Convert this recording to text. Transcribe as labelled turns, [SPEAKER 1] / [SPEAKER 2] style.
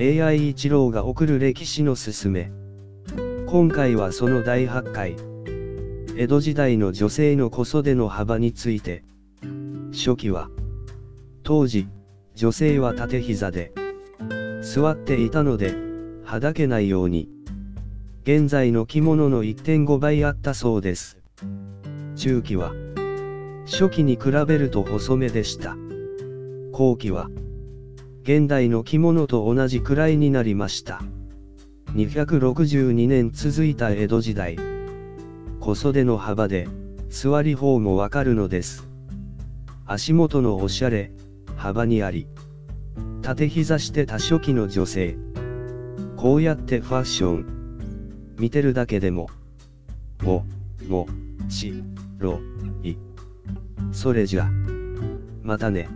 [SPEAKER 1] AI 一郎が送る歴史のすすめ。今回はその第8回。江戸時代の女性の小袖の幅について。初期は、当時、女性は縦膝で、座っていたので、はだけないように。現在の着物の1.5倍あったそうです。中期は、初期に比べると細めでした。後期は、現代の着物と同じくらいになりました。262年続いた江戸時代。小袖の幅で、座り方もわかるのです。足元のおしゃれ、幅にあり。縦膝して多初期の女性。こうやってファッション。見てるだけでも。も、も、し、ろ、い。それじゃ。またね。